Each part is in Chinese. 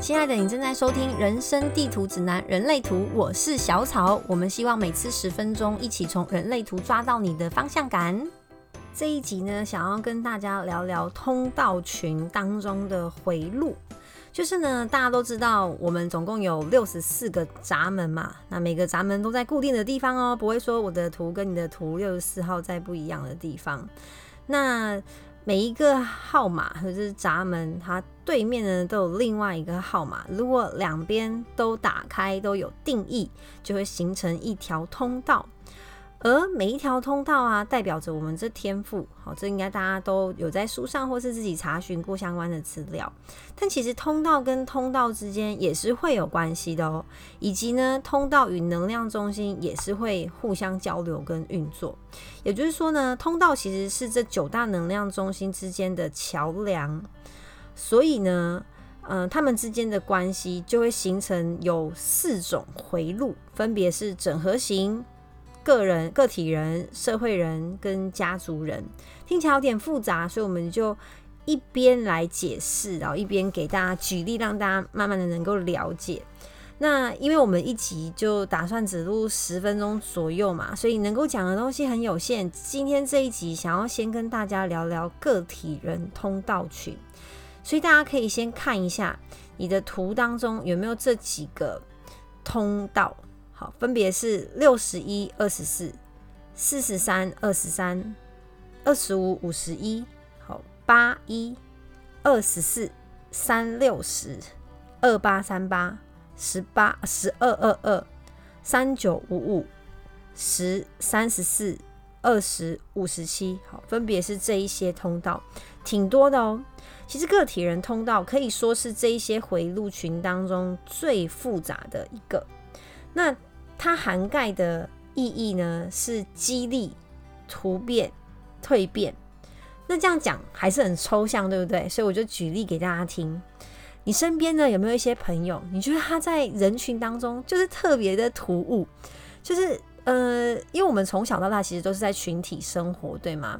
亲爱的，你正在收听《人生地图指南：人类图》，我是小草。我们希望每次十分钟，一起从人类图抓到你的方向感。这一集呢，想要跟大家聊聊通道群当中的回路。就是呢，大家都知道，我们总共有六十四个闸门嘛，那每个闸门都在固定的地方哦，不会说我的图跟你的图六十四号在不一样的地方。那每一个号码或者是闸门，它对面呢都有另外一个号码。如果两边都打开，都有定义，就会形成一条通道。而每一条通道啊，代表着我们这天赋。好，这应该大家都有在书上或是自己查询过相关的资料。但其实通道跟通道之间也是会有关系的哦，以及呢，通道与能量中心也是会互相交流跟运作。也就是说呢，通道其实是这九大能量中心之间的桥梁。所以呢，嗯，他们之间的关系就会形成有四种回路，分别是整合型。个人、个体人、社会人跟家族人，听起来有点复杂，所以我们就一边来解释，然后一边给大家举例，让大家慢慢的能够了解。那因为我们一集就打算只录十分钟左右嘛，所以能够讲的东西很有限。今天这一集想要先跟大家聊聊个体人通道群，所以大家可以先看一下你的图当中有没有这几个通道。好，分别是六十一、二十四、四十三、二十三、二十五、五十一。好，八一、二十四、三六十、二八三八、十八、十二二二、三九五五、十三十四、二十五十七。好，分别是这一些通道，挺多的哦。其实个体人通道可以说是这一些回路群当中最复杂的一个。那它涵盖的意义呢，是激励、突变、蜕变。那这样讲还是很抽象，对不对？所以我就举例给大家听。你身边呢有没有一些朋友，你觉得他在人群当中就是特别的突兀？就是呃，因为我们从小到大其实都是在群体生活，对吗？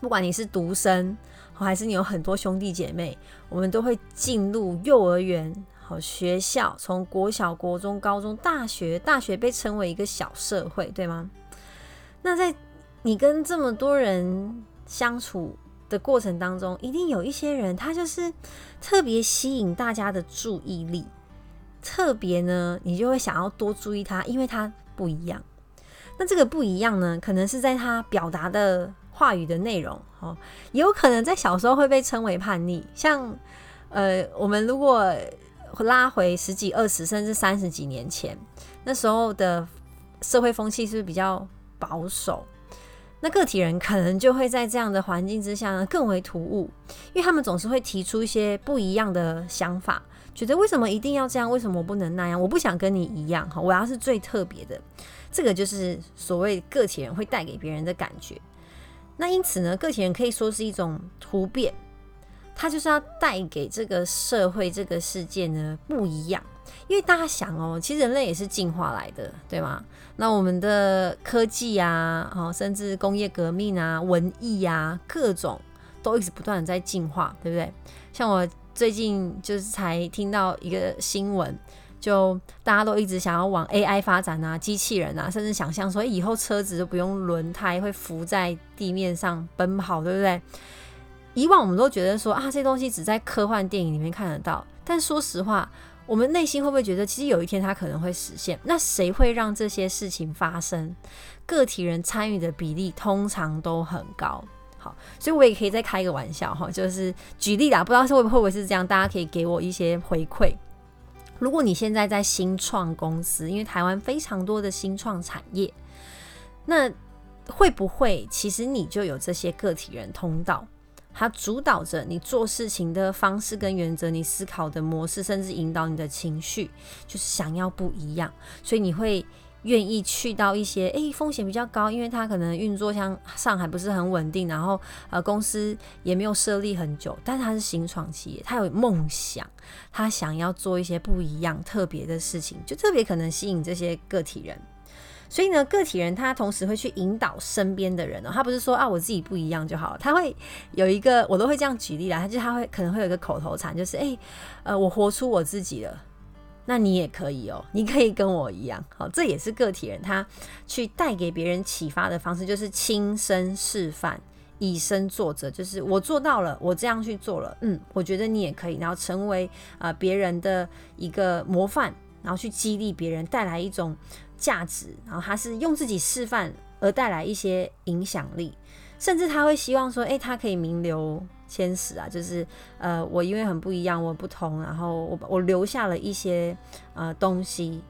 不管你是独生，还是你有很多兄弟姐妹，我们都会进入幼儿园。好，学校从国小、国中、高中、大学，大学被称为一个小社会，对吗？那在你跟这么多人相处的过程当中，一定有一些人，他就是特别吸引大家的注意力，特别呢，你就会想要多注意他，因为他不一样。那这个不一样呢，可能是在他表达的话语的内容，哦，有可能在小时候会被称为叛逆。像呃，我们如果拉回十几、二十甚至三十几年前，那时候的社会风气是是比较保守？那个体人可能就会在这样的环境之下呢，更为突兀，因为他们总是会提出一些不一样的想法，觉得为什么一定要这样？为什么我不能那样？我不想跟你一样，哈，我要是最特别的。这个就是所谓个体人会带给别人的感觉。那因此呢，个体人可以说是一种突变。他就是要带给这个社会、这个世界呢不一样，因为大家想哦，其实人类也是进化来的，对吗？那我们的科技啊，哦，甚至工业革命啊、文艺啊，各种都一直不断的在进化，对不对？像我最近就是才听到一个新闻，就大家都一直想要往 AI 发展啊，机器人啊，甚至想象说以后车子都不用轮胎，会浮在地面上奔跑，对不对？以往我们都觉得说啊，这东西只在科幻电影里面看得到。但说实话，我们内心会不会觉得，其实有一天它可能会实现？那谁会让这些事情发生？个体人参与的比例通常都很高。好，所以我也可以再开一个玩笑哈，就是举例啦，不知道是会不会是这样，大家可以给我一些回馈。如果你现在在新创公司，因为台湾非常多的新创产业，那会不会其实你就有这些个体人通道？它主导着你做事情的方式跟原则，你思考的模式，甚至引导你的情绪，就是想要不一样，所以你会愿意去到一些诶风险比较高，因为它可能运作像上海不是很稳定，然后呃公司也没有设立很久，但是它是新创企业，它有梦想，它想要做一些不一样特别的事情，就特别可能吸引这些个体人。所以呢，个体人他同时会去引导身边的人哦，他不是说啊我自己不一样就好了，他会有一个我都会这样举例啦，他就他会可能会有一个口头禅，就是哎呃我活出我自己了，那你也可以哦，你可以跟我一样，好，这也是个体人他去带给别人启发的方式，就是亲身示范。以身作则，就是我做到了，我这样去做了，嗯，我觉得你也可以，然后成为啊别人的一个模范，然后去激励别人，带来一种价值，然后他是用自己示范而带来一些影响力，甚至他会希望说，诶，他可以名留千史啊，就是呃，我因为很不一样，我不同，然后我我留下了一些呃东西，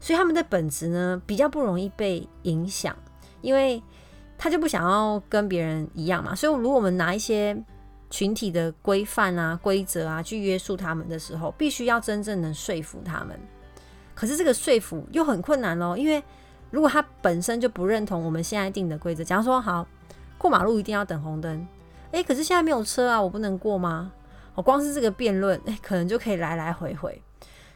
所以他们的本质呢比较不容易被影响，因为。他就不想要跟别人一样嘛，所以如果我们拿一些群体的规范啊、规则啊去约束他们的时候，必须要真正能说服他们。可是这个说服又很困难咯，因为如果他本身就不认同我们现在定的规则，假如说好过马路一定要等红灯，诶，可是现在没有车啊，我不能过吗？我光是这个辩论，诶，可能就可以来来回回。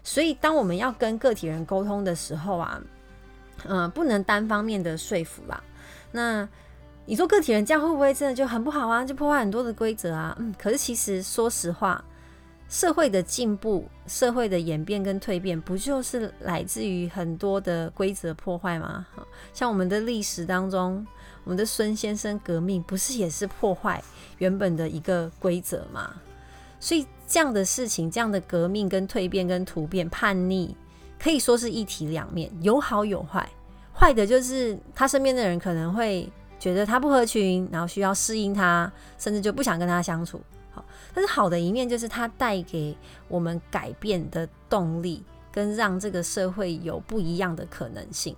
所以当我们要跟个体人沟通的时候啊，嗯，不能单方面的说服啦。那你说个体人这样会不会真的就很不好啊？就破坏很多的规则啊？嗯，可是其实说实话，社会的进步、社会的演变跟蜕变，不就是来自于很多的规则破坏吗？像我们的历史当中，我们的孙先生革命，不是也是破坏原本的一个规则吗？所以这样的事情，这样的革命跟蜕变跟突变、叛逆，可以说是一体两面，有好有坏。坏的就是他身边的人可能会觉得他不合群，然后需要适应他，甚至就不想跟他相处。但是好的一面就是它带给我们改变的动力，跟让这个社会有不一样的可能性。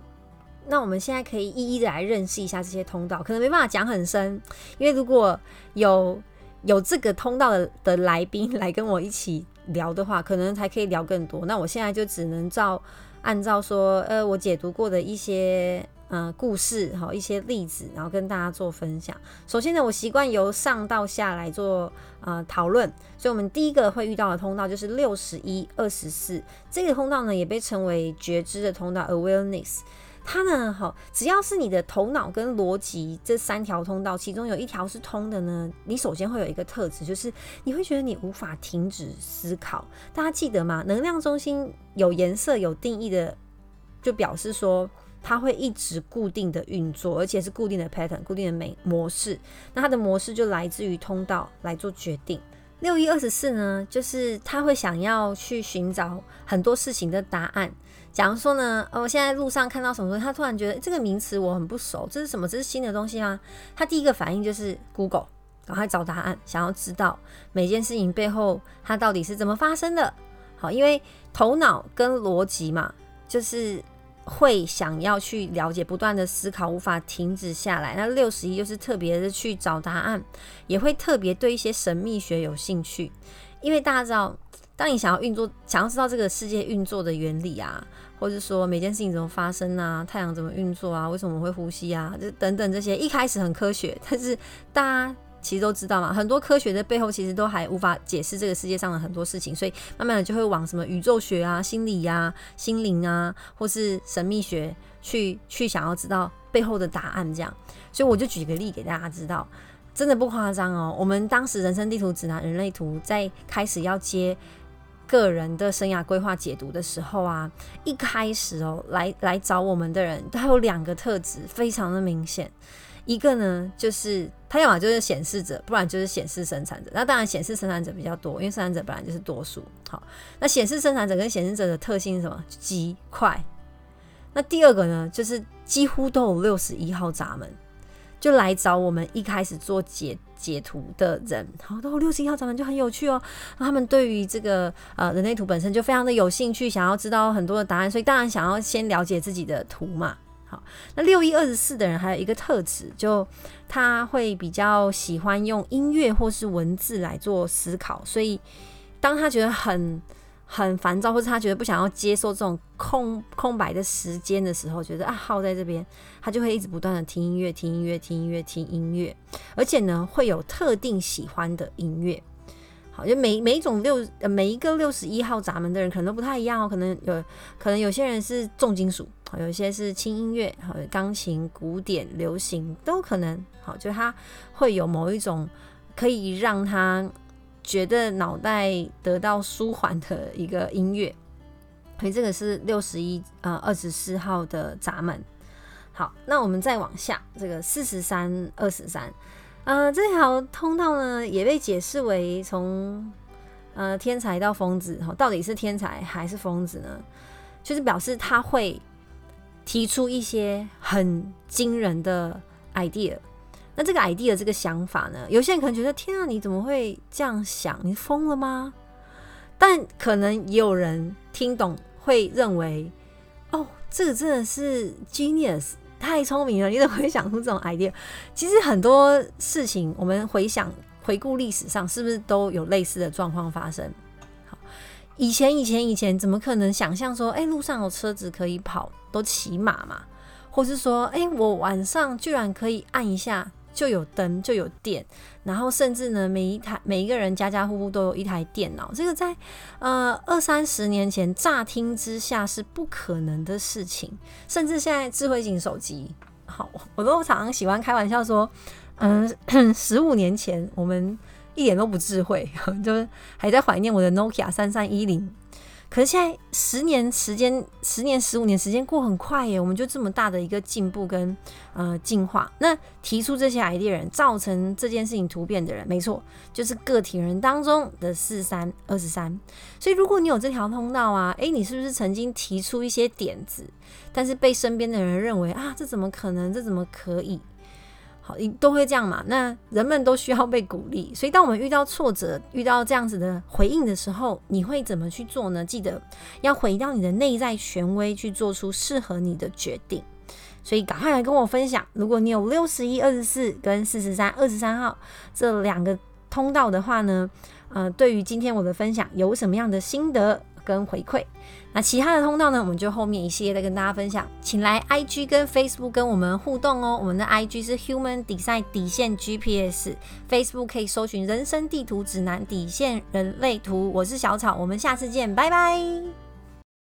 那我们现在可以一一的来认识一下这些通道，可能没办法讲很深，因为如果有有这个通道的的来宾来跟我一起聊的话，可能才可以聊更多。那我现在就只能照。按照说，呃，我解读过的一些呃故事，哈，一些例子，然后跟大家做分享。首先呢，我习惯由上到下来做呃讨论，所以我们第一个会遇到的通道就是六十一、二十四这个通道呢，也被称为觉知的通道 （awareness）。它呢，好，只要是你的头脑跟逻辑这三条通道，其中有一条是通的呢，你首先会有一个特质，就是你会觉得你无法停止思考。大家记得吗？能量中心有颜色、有定义的，就表示说它会一直固定的运作，而且是固定的 pattern、固定的美模式。那它的模式就来自于通道来做决定。六一二十四呢，就是他会想要去寻找很多事情的答案。假如说呢，我现在路上看到什么东西，他突然觉得这个名词我很不熟，这是什么？这是新的东西吗？他第一个反应就是 Google，赶快找答案，想要知道每件事情背后它到底是怎么发生的。好，因为头脑跟逻辑嘛，就是会想要去了解，不断的思考，无法停止下来。那六十一就是特别的去找答案，也会特别对一些神秘学有兴趣，因为大家知道。当你想要运作，想要知道这个世界运作的原理啊，或者说每件事情怎么发生啊，太阳怎么运作啊，为什么会呼吸啊，这等等这些，一开始很科学，但是大家其实都知道嘛，很多科学的背后其实都还无法解释这个世界上的很多事情，所以慢慢的就会往什么宇宙学啊、心理呀、心灵啊，或是神秘学去去想要知道背后的答案这样。所以我就举个例给大家知道，真的不夸张哦。我们当时人生地图指南、人类图在开始要接。个人的生涯规划解读的时候啊，一开始哦，来来找我们的人，他有两个特质非常的明显。一个呢，就是他要么就是显示者，不然就是显示生产者。那当然显示生产者比较多，因为生产者本来就是多数。好，那显示生产者跟显示者的特性是什么？极快。那第二个呢，就是几乎都有六十一号闸门。就来找我们一开始做解解图的人，好，都六十一号闸门就很有趣哦。他们对于这个呃人类图本身就非常的有兴趣，想要知道很多的答案，所以当然想要先了解自己的图嘛。好，那六一二十四的人还有一个特质，就他会比较喜欢用音乐或是文字来做思考，所以当他觉得很。很烦躁，或是他觉得不想要接受这种空空白的时间的时候，觉得啊耗在这边，他就会一直不断的听音乐，听音乐，听音乐，听音乐，而且呢会有特定喜欢的音乐。好，就每每一种六每一个六十一号闸门的人可能都不太一样哦，可能有可能有些人是重金属，有一些是轻音乐，好，钢琴、古典、流行都可能。好，就它会有某一种可以让他觉得脑袋得到舒缓的一个音乐。所以这个是六十一呃二十四号的闸门。好，那我们再往下，这个四十三二十三，呃，这条通道呢也被解释为从呃天才到疯子，哈，到底是天才还是疯子呢？就是表示他会提出一些很惊人的 idea。那这个 idea 这个想法呢，有些人可能觉得天啊，你怎么会这样想？你疯了吗？但可能也有人听懂，会认为哦，这个真的是 genius。太聪明了，你怎么会想出这种 idea？其实很多事情，我们回想、回顾历史上，是不是都有类似的状况发生？好，以前、以前、以前，怎么可能想象说，哎，路上有车子可以跑，都骑马嘛？或是说，哎，我晚上居然可以按一下？就有灯，就有电，然后甚至呢，每一台每一个人家家户户都有一台电脑，这个在呃二三十年前乍听之下是不可能的事情。甚至现在智慧型手机，好，我都常常喜欢开玩笑说，嗯，十五年前我们一点都不智慧，就是还在怀念我的 Nokia 三三一零。可是现在十年时间，十年十五年时间过很快耶，我们就这么大的一个进步跟呃进化。那提出这些 idea 人，造成这件事情突变的人，没错，就是个体人当中的四三二十三。所以如果你有这条通道啊，诶，你是不是曾经提出一些点子，但是被身边的人认为啊，这怎么可能？这怎么可以？都会这样嘛？那人们都需要被鼓励，所以当我们遇到挫折、遇到这样子的回应的时候，你会怎么去做呢？记得要回到你的内在权威，去做出适合你的决定。所以赶快来跟我分享，如果你有六十一、二十四跟四十三、二十三号这两个通道的话呢，呃，对于今天我的分享有什么样的心得？跟回馈，那其他的通道呢？我们就后面一系列的跟大家分享，请来 I G 跟 Facebook 跟我们互动哦。我们的 I G 是 Human Design 底线 GPS，Facebook 可以搜寻人生地图指南底线人类图。我是小草，我们下次见，拜拜。